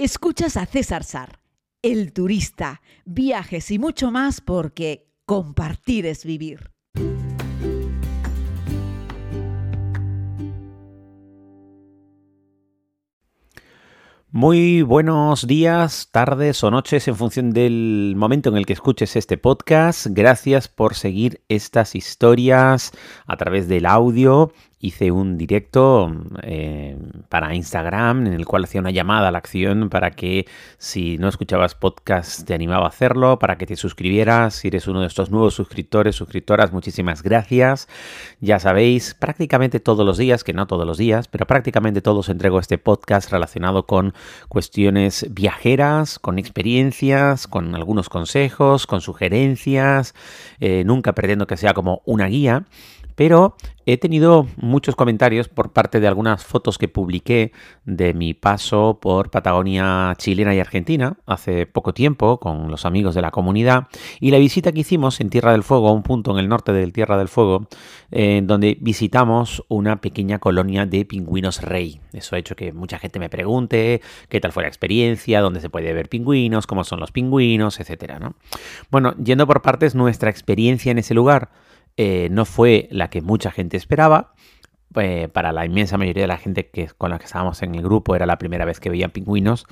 Escuchas a César Sar, el turista, viajes y mucho más porque compartir es vivir. Muy buenos días, tardes o noches en función del momento en el que escuches este podcast. Gracias por seguir estas historias a través del audio hice un directo eh, para Instagram en el cual hacía una llamada a la acción para que si no escuchabas podcast te animaba a hacerlo, para que te suscribieras, si eres uno de estos nuevos suscriptores, suscriptoras, muchísimas gracias. Ya sabéis, prácticamente todos los días, que no todos los días, pero prácticamente todos entrego este podcast relacionado con cuestiones viajeras, con experiencias, con algunos consejos, con sugerencias. Eh, nunca pretendo que sea como una guía pero he tenido muchos comentarios por parte de algunas fotos que publiqué de mi paso por Patagonia chilena y argentina hace poco tiempo con los amigos de la comunidad y la visita que hicimos en Tierra del Fuego, un punto en el norte del Tierra del Fuego, en donde visitamos una pequeña colonia de pingüinos rey. Eso ha hecho que mucha gente me pregunte qué tal fue la experiencia, dónde se puede ver pingüinos, cómo son los pingüinos, etcétera. ¿no? Bueno, yendo por partes, nuestra experiencia en ese lugar eh, no fue la que mucha gente esperaba. Eh, para la inmensa mayoría de la gente que, con la que estábamos en el grupo era la primera vez que veían pingüinos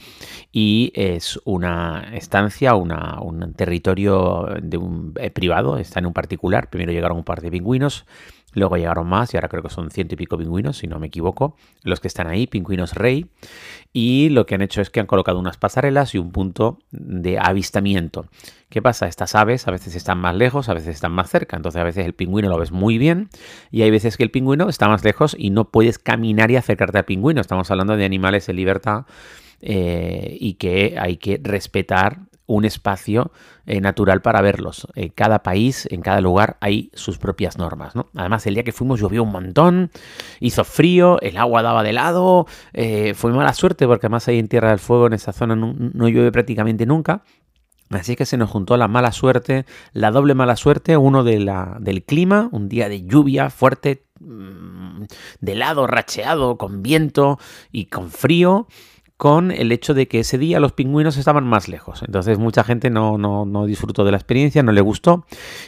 y es una estancia, un territorio de un, eh, privado, está en un particular. Primero llegaron un par de pingüinos, Luego llegaron más y ahora creo que son ciento y pico pingüinos, si no me equivoco, los que están ahí, pingüinos rey. Y lo que han hecho es que han colocado unas pasarelas y un punto de avistamiento. ¿Qué pasa? Estas aves a veces están más lejos, a veces están más cerca. Entonces a veces el pingüino lo ves muy bien y hay veces que el pingüino está más lejos y no puedes caminar y acercarte al pingüino. Estamos hablando de animales en libertad. Eh, y que hay que respetar un espacio eh, natural para verlos. En cada país, en cada lugar, hay sus propias normas. ¿no? Además, el día que fuimos llovió un montón, hizo frío, el agua daba de lado, eh, fue mala suerte porque además ahí en Tierra del Fuego, en esa zona, no, llueve prácticamente nunca. Así que se nos juntó la mala suerte, la doble mala suerte, uno de la, del clima, un día de lluvia fuerte, mm, de lado, racheado, con viento y con frío con el hecho de que ese día los pingüinos estaban más lejos. Entonces mucha gente no, no, no disfrutó de la experiencia, no le gustó.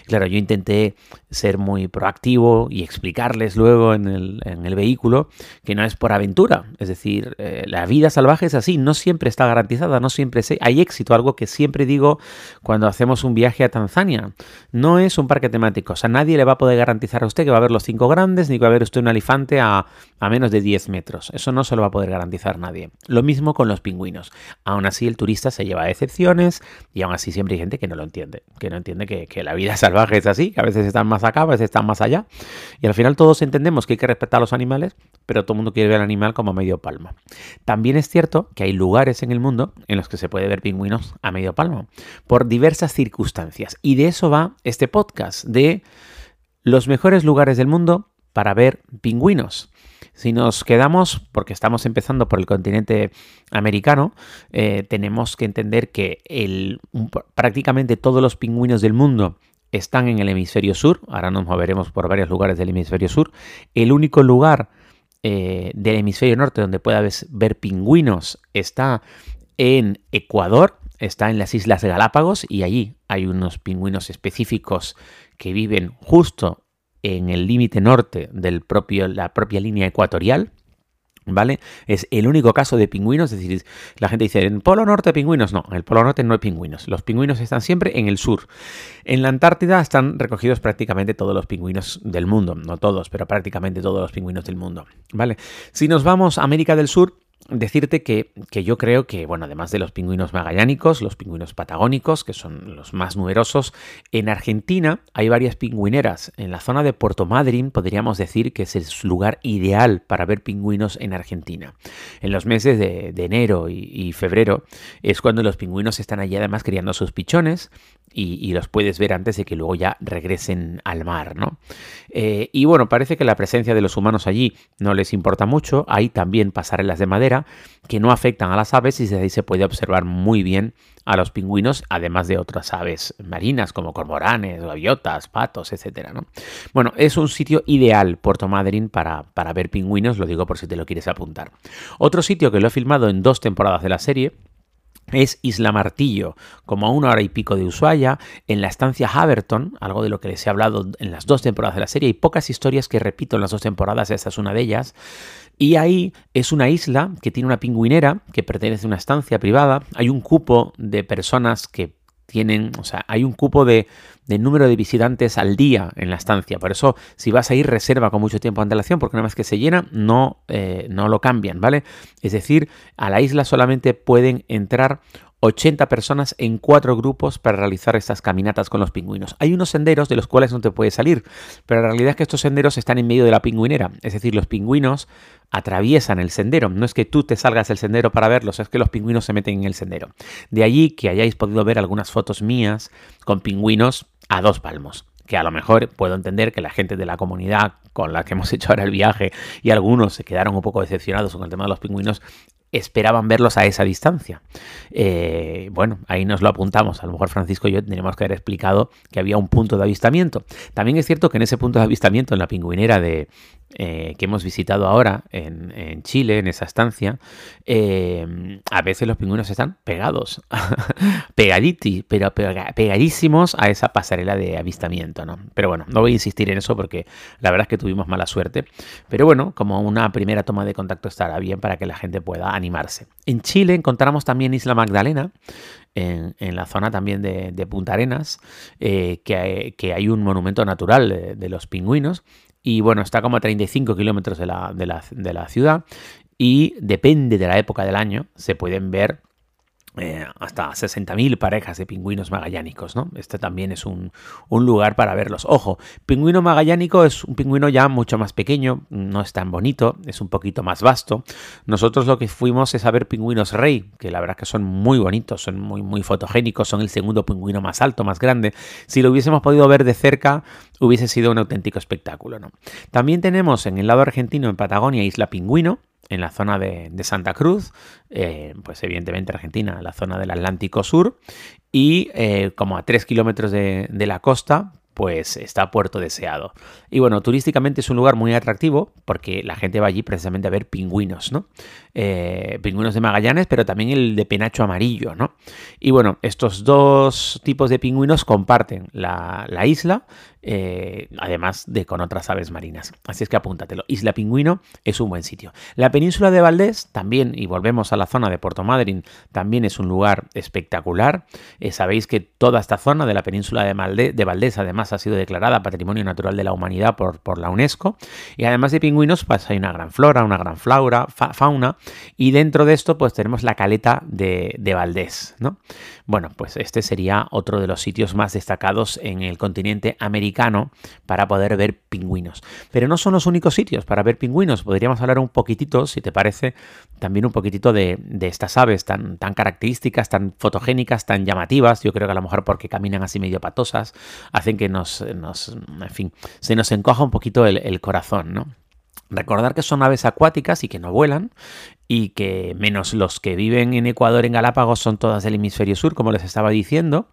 Claro, yo intenté ser muy proactivo y explicarles luego en el, en el vehículo que no es por aventura. Es decir, eh, la vida salvaje es así, no siempre está garantizada, no siempre hay éxito. Algo que siempre digo cuando hacemos un viaje a Tanzania. No es un parque temático. O sea, nadie le va a poder garantizar a usted que va a ver los cinco grandes, ni que va a ver usted un elefante a, a menos de 10 metros. Eso no se lo va a poder garantizar nadie. Lo mismo con los pingüinos. Aún así, el turista se lleva excepciones y aún así siempre hay gente que no lo entiende, que no entiende que, que la vida salvaje es así, que a veces están más acá, a veces están más allá. Y al final todos entendemos que hay que respetar a los animales, pero todo el mundo quiere ver al animal como a medio palmo. También es cierto que hay lugares en el mundo en los que se puede ver pingüinos a medio palmo, por diversas circunstancias. Y de eso va este podcast, de los mejores lugares del mundo para ver pingüinos. Si nos quedamos, porque estamos empezando por el continente americano, eh, tenemos que entender que prácticamente todos los pingüinos del mundo están en el hemisferio sur. Ahora nos moveremos por varios lugares del hemisferio sur. El único lugar eh, del hemisferio norte donde pueda ver pingüinos está en Ecuador, está en las Islas Galápagos y allí hay unos pingüinos específicos que viven justo en el límite norte de la propia línea ecuatorial. ¿Vale? Es el único caso de pingüinos, es decir, la gente dice, en Polo Norte pingüinos, no, en el Polo Norte no hay pingüinos, los pingüinos están siempre en el sur. En la Antártida están recogidos prácticamente todos los pingüinos del mundo, no todos, pero prácticamente todos los pingüinos del mundo, ¿vale? Si nos vamos a América del Sur, decirte que, yo creo que, bueno, además de los pingüinos magallánicos, los pingüinos patagónicos, que son los más numerosos, en Argentina hay varias pingüineras. En la zona de Puerto Madryn podríamos decir que es el lugar ideal para ver pingüinos en Argentina. En los meses de, enero y, febrero es cuando los pingüinos están allí además criando sus pichones y, los puedes ver antes de que luego ya regresen al mar, ¿no? Eh, y bueno, parece que la presencia de los humanos allí no les importa mucho. Hay también pasarelas de madera que no afectan a las aves y desde ahí se puede observar muy bien a los pingüinos, además de otras aves marinas como cormoranes, gaviotas, patos, etc. ¿no? Bueno, es un sitio ideal, Puerto Madryn, para, para ver pingüinos, lo digo por si te lo quieres apuntar. Otro sitio que lo he filmado en dos temporadas de la serie es Isla Martillo, como a una hora y pico de Ushuaia, en la estancia Haverton, algo de lo que les he hablado en las dos temporadas de la serie, y pocas historias que repito en las dos temporadas, esta es una de ellas. Y ahí es una isla que tiene una pingüinera que pertenece a una estancia privada. Hay un cupo de personas que tienen, o sea, hay un cupo de, número de visitantes al día en la estancia. Por eso, si vas a ir, reserva con mucho tiempo de antelación, porque una vez que se llena, no, eh, no lo cambian, ¿vale? Es decir, a la isla solamente pueden entrar 80 personas en cuatro grupos para realizar estas caminatas con los pingüinos. Hay unos senderos de los cuales no te puedes salir, pero la realidad es que estos senderos están en medio de la pingüinera, es decir, los pingüinos atraviesan el sendero. No es que tú te salgas del sendero para verlos, es que los pingüinos se meten en el sendero. De allí que hayáis podido ver algunas fotos mías con pingüinos a dos palmos que a lo mejor puedo entender que la gente de la comunidad con la que hemos hecho ahora el viaje y algunos se quedaron un poco decepcionados con el tema de los pingüinos esperaban verlos a esa distancia. Eh, bueno, ahí nos lo apuntamos. A lo mejor Francisco y yo tendríamos que haber explicado que había un punto de avistamiento. También es cierto que en ese punto de avistamiento, en la pingüinera de, eh, que hemos visitado ahora en, Chile, en esa estancia, eh, a veces los pingüinos están pegados, pegaditi, pero pegadísimos a esa pasarela de avistamiento, ¿no? Pero bueno, no voy a insistir en eso porque la verdad es que tuvimos mala suerte. Pero bueno, como una primera toma de contacto estará bien para que la gente pueda animarse. En Chile encontramos también Isla Magdalena, en, la zona también de, Punta Arenas, eh, que, hay, un monumento natural de los pingüinos y bueno, está como a 35 kilómetros de la, ciudad y depende de la época del año, se pueden ver eh, hasta 60.000 parejas de pingüinos magallánicos, ¿no? Este también es un, lugar para verlos. Ojo, pingüino magallánico es un pingüino ya mucho más pequeño, no es tan bonito, es un poquito más vasto. Nosotros lo que fuimos es a ver pingüinos rey, que la verdad que son muy bonitos, son muy, muy fotogénicos, son el segundo pingüino más alto, más grande. Si lo hubiésemos podido ver de cerca, hubiese sido un auténtico espectáculo, ¿no? También tenemos en el lado argentino, en Patagonia, Isla Pingüino, en la zona de, Santa Cruz, eh, pues evidentemente Argentina, la zona del Atlántico Sur, y eh, como a 3 kilómetros de, la costa, pues está Puerto Deseado. Y bueno, turísticamente es un lugar muy atractivo porque la gente va allí precisamente a ver pingüinos, ¿no? Eh, pingüinos de Magallanes, pero también el de penacho amarillo, ¿no? Y bueno, estos dos tipos de pingüinos comparten la, isla, eh, además de con otras aves marinas. Así es que apúntatelo. Isla Pingüino es un buen sitio. La península de Valdés también, y volvemos a la zona de Puerto Madryn, también es un lugar espectacular. Eh, sabéis que toda esta zona de la península de, de Valdés, además, ha sido declarada Patrimonio Natural de la Humanidad por, por la UNESCO. Y además de pingüinos, pues hay una gran flora, una gran flora, fauna y dentro de esto, pues tenemos la caleta de, Valdés, ¿no? Bueno, pues este sería otro de los sitios más destacados en el continente americano para poder ver pingüinos. Pero no son los únicos sitios para ver pingüinos. Podríamos hablar un poquitito, si te parece, también un poquitito de, estas aves tan, características, tan fotogénicas, tan llamativas. Yo creo que a lo mejor porque caminan así medio patosas, hacen que nos, en fin, se nos encoja un poquito el corazón, ¿no? Recordar que son aves acuáticas y que no vuelan y que menos los que viven en Ecuador, en Galápagos, son todas del hemisferio sur, como les estaba diciendo,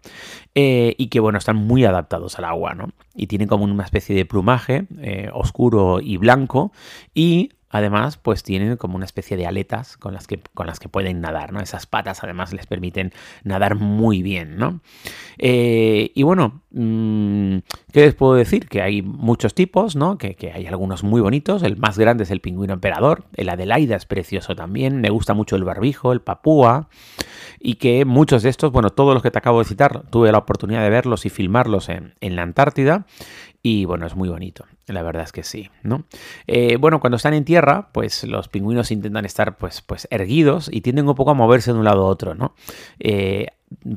eh, y que bueno, están muy adaptados al agua, ¿no? Y tienen como una especie de plumaje eh, oscuro y blanco y Además, pues tienen como una especie de aletas con las que, con las que pueden nadar, ¿no? Esas patas además les permiten nadar muy bien, ¿no? Eh, y bueno, mm, ¿qué les puedo decir? Que hay muchos tipos, ¿no? Que, que, hay algunos muy bonitos. El más grande es el pingüino emperador. El Adelaida es precioso también. Me gusta mucho el barbijo, el papúa. Y que muchos de estos, bueno, todos los que te acabo de citar, tuve la oportunidad de verlos y filmarlos en, en la Antártida. Y bueno, es muy bonito, la verdad es que sí, ¿no? Eh, bueno, cuando están en tierra, pues los pingüinos intentan estar pues, pues erguidos y tienden un poco a moverse de un lado a otro, ¿no? Eh,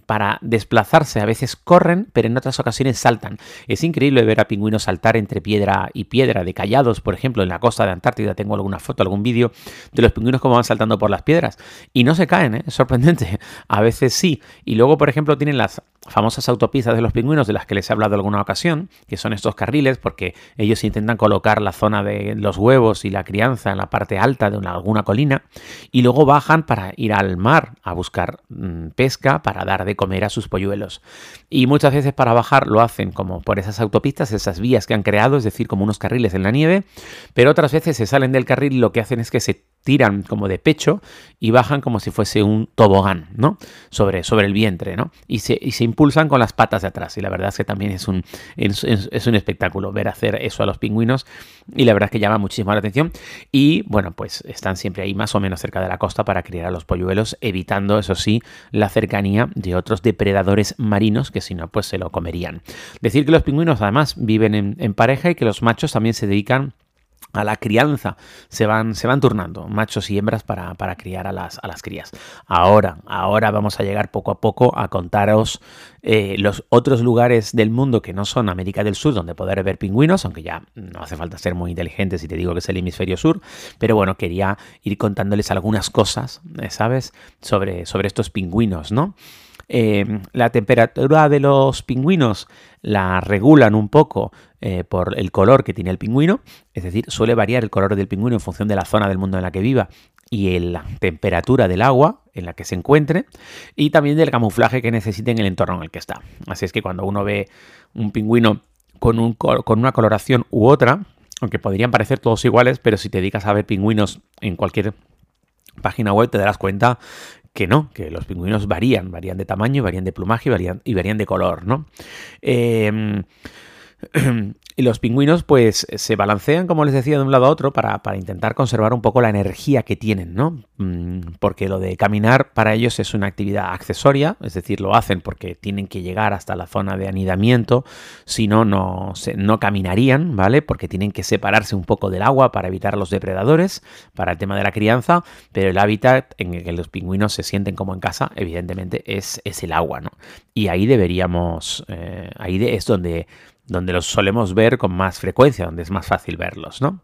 para desplazarse a veces corren, pero en otras ocasiones saltan. Es increíble ver a pingüinos saltar entre piedra y piedra, de callados, por ejemplo, en la costa de Antártida. Tengo alguna foto, algún vídeo de los pingüinos como van saltando por las piedras. Y no se caen, ¿eh? es sorprendente. A veces sí. Y luego, por ejemplo, tienen las famosas autopistas de los pingüinos de las que les he hablado alguna ocasión, que son estos carriles porque ellos intentan colocar la zona de los huevos y la crianza en la parte alta de una, alguna colina y luego bajan para ir al mar a buscar mm, pesca, para dar de comer a sus polluelos. Y muchas veces para bajar lo hacen como por esas autopistas, esas vías que han creado, es decir, como unos carriles en la nieve, pero otras veces se salen del carril y lo que hacen es que se tiran como de pecho y bajan como si fuese un tobogán, ¿no? Sobre, sobre el vientre, ¿no? Y se, y se impulsan con las patas de atrás. Y la verdad es que también es un, es, un espectáculo ver hacer eso a los pingüinos. Y la verdad es que llama muchísimo la atención. Y bueno, pues están siempre ahí más o menos cerca de la costa para criar a los polluelos, evitando, eso sí, la cercanía de otros depredadores marinos que si no, pues se lo comerían. Decir que los pingüinos además viven en, en pareja y que los machos también se dedican a la crianza. Se van, se van turnando machos y hembras para, para criar a las, a las, crías. Ahora, ahora vamos a llegar poco a poco a contaros eh, los otros lugares del mundo que no son América del Sur donde poder ver pingüinos, aunque ya no hace falta ser muy inteligente si te digo que es el hemisferio sur, pero bueno, quería ir contándoles algunas cosas, eh, ¿sabes? Sobre, sobre estos pingüinos, ¿no? Eh, la temperatura de los pingüinos la regulan un poco eh, por el color que tiene el pingüino, es decir, suele variar el color del pingüino en función de la zona del mundo en la que viva y la temperatura del agua en la que se encuentre y también del camuflaje que necesite en el entorno en el que está. Así es que cuando uno ve un pingüino con, un, con una coloración u otra, aunque podrían parecer todos iguales, pero si te dedicas a ver pingüinos en cualquier página web te darás cuenta que no, que los pingüinos varían, varían de tamaño, varían de plumaje varían, y varían de color, ¿no? Eh, Y los pingüinos pues se balancean, como les decía, de un lado a otro para, intentar conservar un poco la energía que tienen, ¿no? Mm, porque lo de caminar para ellos es una actividad accesoria, es decir, lo hacen porque tienen que llegar hasta la zona de anidamiento, si no, no, no caminarían, ¿vale? Porque tienen que separarse un poco del agua para evitar los depredadores, para el tema de la crianza, pero el hábitat en el que los pingüinos se sienten como en casa, evidentemente, es, es el agua, ¿no? Y ahí deberíamos, eh, ahí es donde donde los solemos ver con más frecuencia, donde es más fácil verlos. ¿no?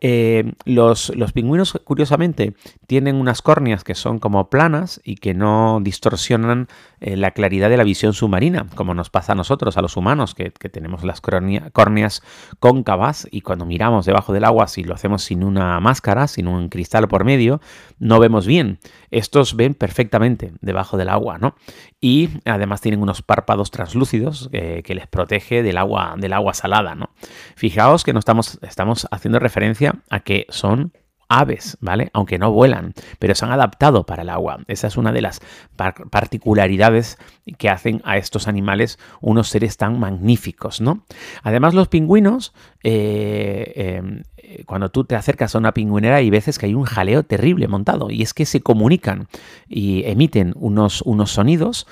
Eh, los, pingüinos, curiosamente, tienen unas córneas que son como planas y que no distorsionan eh, la claridad de la visión submarina, como nos pasa a nosotros, a los humanos, que, tenemos las córneas cóncavas y cuando miramos debajo del agua, si lo hacemos sin una máscara, sin un cristal por medio, no vemos bien. Estos ven perfectamente debajo del agua, ¿no? Y además tienen unos párpados translúcidos eh, que les protege del agua del agua salada, ¿no? Fijaos que no estamos, estamos haciendo referencia a que son aves, ¿vale? Aunque no vuelan, pero se han adaptado para el agua. Esa es una de las particularidades que hacen a estos animales unos seres tan magníficos, ¿no? Además, los pingüinos, eh, em, cuando tú te acercas a una pingüinera, hay veces que hay un jaleo terrible montado, y es que se comunican y emiten unos, unos sonidos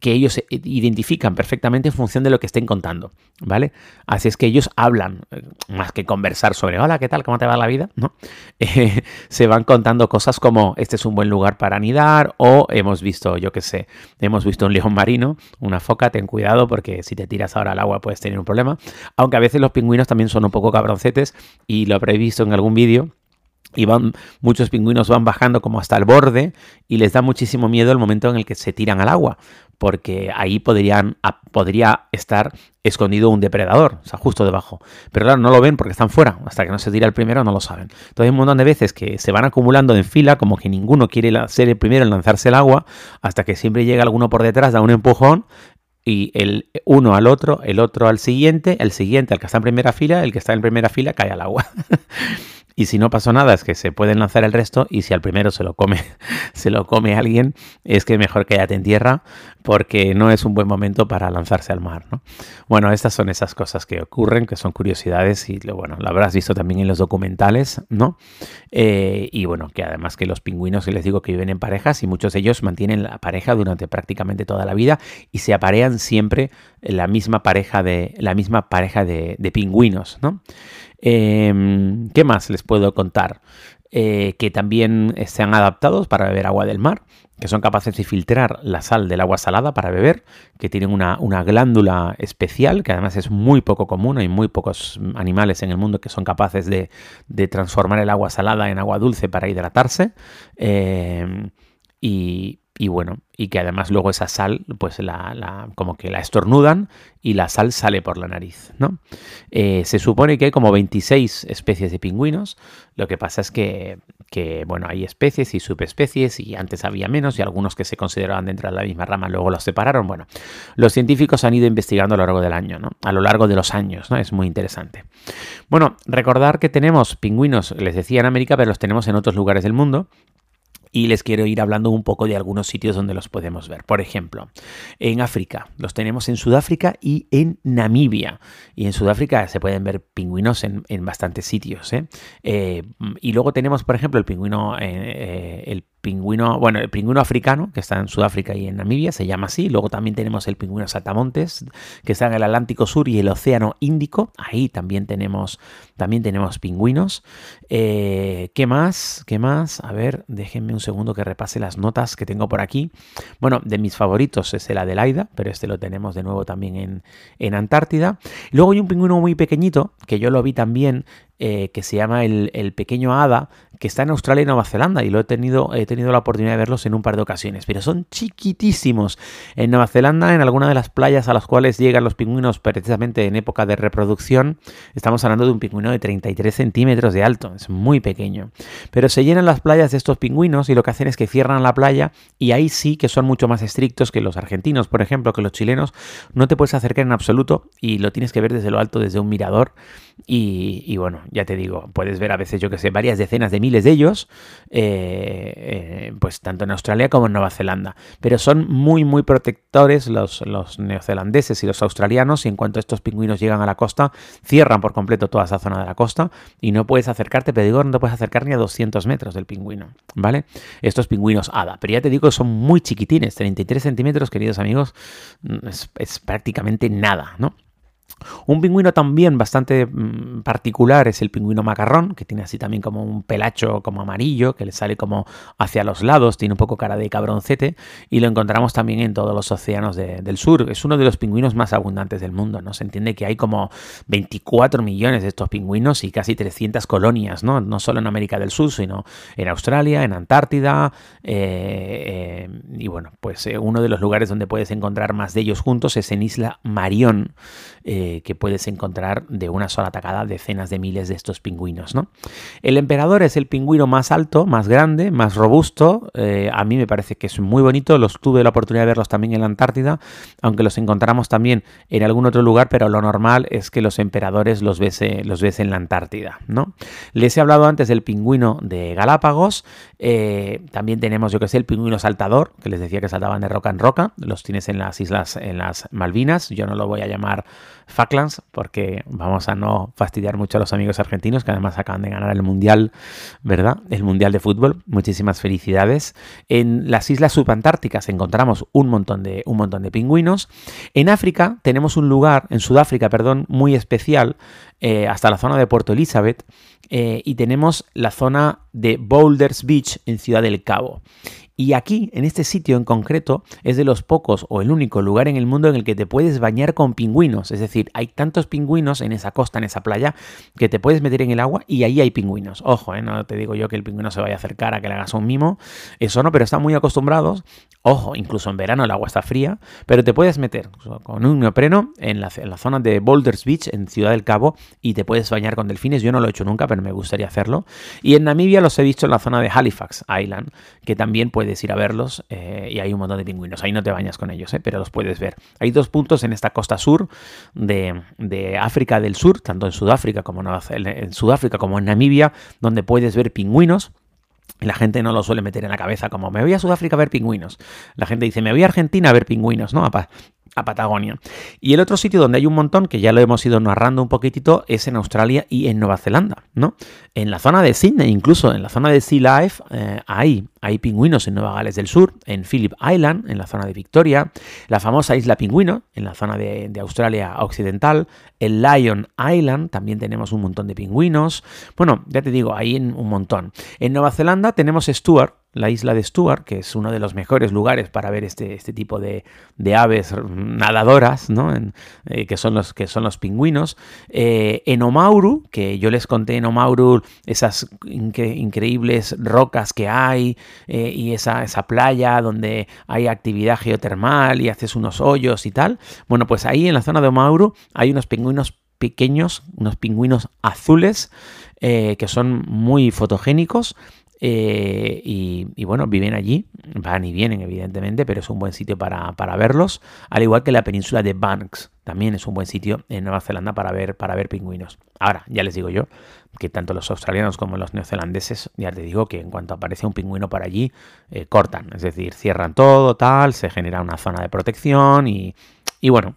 que ellos identifican perfectamente en función de lo que estén contando, ¿vale? Así es que ellos hablan, eh, más que conversar sobre, hola, ¿qué tal? ¿Cómo te va la vida? ¿No? Eh, se van contando cosas como, este es un buen lugar para anidar, o hemos visto, yo qué sé, hemos visto un león marino, una foca, ten cuidado porque si te tiras ahora al agua puedes tener un problema, aunque a veces los pingüinos también son un poco cabroncetes, y lo habréis visto en algún vídeo, y van, muchos pingüinos van bajando como hasta el borde y les da muchísimo miedo el momento en el que se tiran al agua, porque ahí podrían, podría estar escondido un depredador, o sea, justo debajo. Pero claro, no lo ven porque están fuera, hasta que no se tira el primero no lo saben. Entonces hay un montón de veces que se van acumulando en fila, como que ninguno quiere ser el primero en lanzarse el agua, hasta que siempre llega alguno por detrás, da un empujón y el uno al otro, el otro al siguiente, el siguiente al que está en primera fila, el que está en primera fila cae al agua. Y si no pasó nada, es que se pueden lanzar el resto. Y si al primero se lo come, se lo come alguien, es que mejor quédate en tierra, porque no es un buen momento para lanzarse al mar. ¿no? Bueno, estas son esas cosas que ocurren, que son curiosidades, y bueno, lo habrás visto también en los documentales, ¿no? Eh, y bueno, que además que los pingüinos, les digo que viven en parejas, y muchos de ellos mantienen la pareja durante prácticamente toda la vida, y se aparean siempre la misma pareja de, la misma pareja de, de pingüinos, ¿no? Em, ¿Qué más les puedo contar? Eh, que también sean adaptados para beber agua del mar, que son capaces de filtrar la sal del agua salada para beber, que tienen una, glándula especial, que además es muy poco común, hay muy pocos animales en el mundo que son capaces de, transformar el agua salada en agua dulce para hidratarse. Em, y y bueno, y que además luego esa sal, pues la, como que la estornudan y la sal sale por la nariz, ¿no? Eh, se supone que hay como 26 especies de pingüinos, lo que pasa es que, que, bueno, hay especies y subespecies y antes había menos y algunos que se consideraban dentro de la misma rama luego los separaron, bueno, los científicos han ido investigando a lo largo del año, ¿no? A lo largo de los años, ¿no? Es muy interesante. Bueno, recordar que tenemos pingüinos, les decía en América, pero los tenemos en otros lugares del mundo y les quiero ir hablando un poco de algunos sitios donde los podemos ver. Por ejemplo, en África, los tenemos en Sudáfrica y en Namibia. Y en Sudáfrica se pueden ver pingüinos en, bastantes sitios. ¿eh? Eh, y luego tenemos, por ejemplo, el pingüino, eh, el pingüino, bueno, el pingüino africano, que está en Sudáfrica y en Namibia, se llama así. Luego también tenemos el pingüino saltamontes, que está en el Atlántico Sur y el Océano Índico. Ahí también tenemos, también tenemos pingüinos. Eh, ¿Qué más? ¿Qué más? A ver, déjenme un segundo que repase las notas que tengo por aquí. Bueno, de mis favoritos es el Adelaida, pero este lo tenemos de nuevo también en, en Antártida. Luego hay un pingüino muy pequeñito, que yo lo vi también eh, que se llama el, Pequeño Hada, que está en Australia y Nueva Zelanda y lo he tenido, he tenido la oportunidad de verlos en un par de ocasiones, pero son chiquitísimos. En Nueva Zelanda, en alguna de las playas a las cuales llegan los pingüinos precisamente en época de reproducción, estamos hablando de un pingüino de 33 centímetros de alto, es muy pequeño. Pero se llenan las playas de estos pingüinos y lo que hacen es que cierran la playa y ahí sí que son mucho más estrictos que los argentinos, por ejemplo, que los chilenos, no te puedes acercar en absoluto y lo tienes que ver desde lo alto, desde un mirador y, bueno, ya te digo, puedes ver a veces, yo que sé, varias decenas de miles de ellos, eh, eh, pues tanto en Australia como en Nueva Zelanda. Pero son muy, muy protectores los, los neozelandeses y los australianos y en cuanto estos pingüinos llegan a la costa, cierran por completo toda esa zona de la costa y no puedes acercarte, pero digo, no te puedes acercar ni a 200 metros del pingüino, ¿vale? Estos pingüinos hada, pero ya te digo, son muy chiquitines, 33 centímetros, queridos amigos, mm, es prácticamente nada, ¿no? Un pingüino también bastante mm, particular es el pingüino macarrón, que tiene así también como un pelacho como amarillo, que le sale como hacia los lados, tiene un poco cara de cabroncete, y lo encontramos también en todos los océanos del sur. Es uno de los pingüinos más abundantes del mundo, ¿no? Se entiende que hay como 24 millones de estos pingüinos y casi 300 colonias, ¿no? No solo en América del Sur, sino en Australia, en Antártida, eh, eh, y bueno, pues eh, uno de los lugares donde puedes encontrar más de ellos juntos es en Isla Marión, que puedes encontrar de una sola atacada decenas de miles de estos pingüinos. ¿no? El emperador es el pingüino más alto, más grande, más robusto. Eh, a mí me parece que es muy bonito. Los tuve la oportunidad de verlos también en la Antártida, aunque los encontramos también en algún otro lugar, pero lo normal es que los emperadores los ves, eh, los en la Antártida. ¿no? Les he hablado antes del pingüino de Galápagos. Eh, también tenemos, yo que sé, el pingüino saltador, que les decía que saltaban de roca en roca. Los tienes en las islas, en las Malvinas. Yo no lo voy a llamar Falklands, porque vamos a no fastidiar mucho a los amigos argentinos, que además acaban de ganar el Mundial, ¿verdad? El Mundial de Fútbol. Muchísimas felicidades. En las islas subantárticas encontramos un montón de, un montón de pingüinos. En África tenemos un lugar, en Sudáfrica, perdón, muy especial, eh, hasta la zona de Puerto Elizabeth, eh, y tenemos la zona de Boulders Beach en Ciudad del Cabo. Y aquí, en este sitio en concreto, es de los pocos o el único lugar en el mundo en el que te puedes bañar con pingüinos. Es decir, hay tantos pingüinos en esa costa, en esa playa, que te puedes meter en el agua y ahí hay pingüinos. Ojo, ¿eh? no te digo yo que el pingüino se vaya a acercar a que le hagas un mimo. Eso no, pero están muy acostumbrados. Ojo, incluso en verano el agua está fría, pero te puedes meter con un neopreno en la, zona de Boulders Beach, en Ciudad del Cabo, y te puedes bañar con delfines. Yo no lo he hecho nunca, pero me gustaría hacerlo. Y en Namibia los he visto en la zona de Halifax Island, que también puede puedes ir a verlos eh, y hay un montón de pingüinos. Ahí no te bañas con ellos, eh, pero los puedes ver. Hay dos puntos en esta costa sur de, África del Sur, tanto en Sudáfrica como en, Sudáfrica como en Namibia, donde puedes ver pingüinos. La gente no lo suele meter en la cabeza como me voy a Sudáfrica a ver pingüinos. La gente dice me voy a Argentina a ver pingüinos, ¿no? A Patagonia. Y el otro sitio donde hay un montón, que ya lo hemos ido narrando un poquitito, es en Australia y en Nueva Zelanda, ¿no? En la zona de Sydney, incluso en la zona de Sea Life, eh, hay, pingüinos en Nueva Gales del Sur, en Phillip Island, en la zona de Victoria, la famosa isla Pingüino, en la zona de, de Australia Occidental, el Lion Island, también tenemos un montón de pingüinos. Bueno, ya te digo, hay un montón. En Nueva Zelanda tenemos Stuart, la isla de Stuart, que es uno de los mejores lugares para ver este, este tipo de, aves nadadoras, ¿no? Eh, que, son los, que son los pingüinos. Eh, en Omauru, que yo les conté en Omauru esas increíbles rocas que hay eh, y esa, esa playa donde hay actividad geotermal y haces unos hoyos y tal. Bueno, pues ahí en la zona de Omauru hay unos pingüinos pequeños, unos pingüinos azules que son muy fotogénicos eh, y, bueno, viven allí, van y vienen evidentemente, pero es un buen sitio para, verlos, al igual que la península de Banks, también es un buen sitio en Nueva Zelanda para ver, para ver pingüinos. Ahora, ya les digo yo, que tanto los australianos como los neozelandeses, ya te digo que en cuanto aparece un pingüino por allí, eh, cortan, es decir, cierran todo, tal, se genera una zona de protección y, y bueno,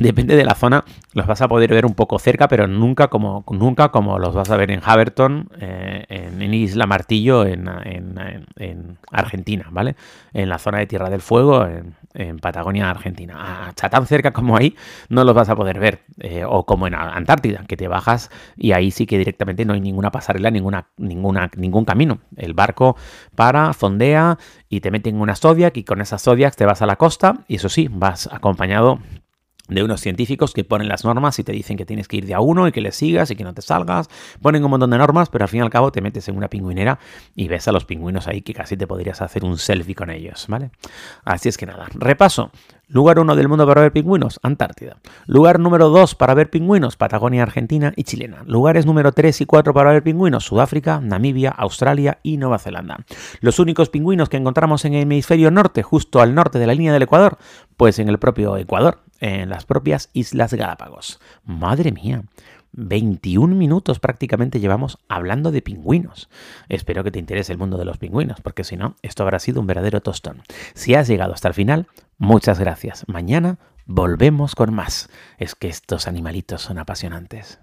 depende de la zona, los vas a poder ver un poco cerca, pero nunca como, nunca como los vas a ver en Haverton, eh, en, Isla Martillo, en, Argentina, ¿vale? En la zona de Tierra del Fuego, en, Patagonia, Argentina. Hasta tan cerca como ahí no los vas a poder ver. Eh, o como en Antártida, que te bajas y ahí sí que directamente no hay ninguna pasarela, ninguna, ninguna, ningún camino. El barco para, zondea y te mete en una Zodiac y con esas Zodiacs te vas a la costa y eso sí, vas acompañado de unos científicos que ponen las normas y te dicen que tienes que ir de a uno y que le sigas y que no te salgas. Ponen un montón de normas, pero al fin y al cabo te metes en una pingüinera y ves a los pingüinos ahí que casi te podrías hacer un selfie con ellos, ¿vale? Así es que nada, repaso. Lugar 1 del mundo para ver pingüinos, Antártida. Lugar número 2 para ver pingüinos, Patagonia, Argentina y Chilena. Lugares número 3 y 4 para ver pingüinos, Sudáfrica, Namibia, Australia y Nueva Zelanda. Los únicos pingüinos que encontramos en el hemisferio norte, justo al norte de la línea del Ecuador, pues en el propio Ecuador, en las propias Islas Galápagos. Madre mía. 21 minutos prácticamente llevamos hablando de pingüinos. Espero que te interese el mundo de los pingüinos, porque si no, esto habrá sido un verdadero tostón. Si has llegado hasta el final, muchas gracias. Mañana volvemos con más. Es que estos animalitos son apasionantes.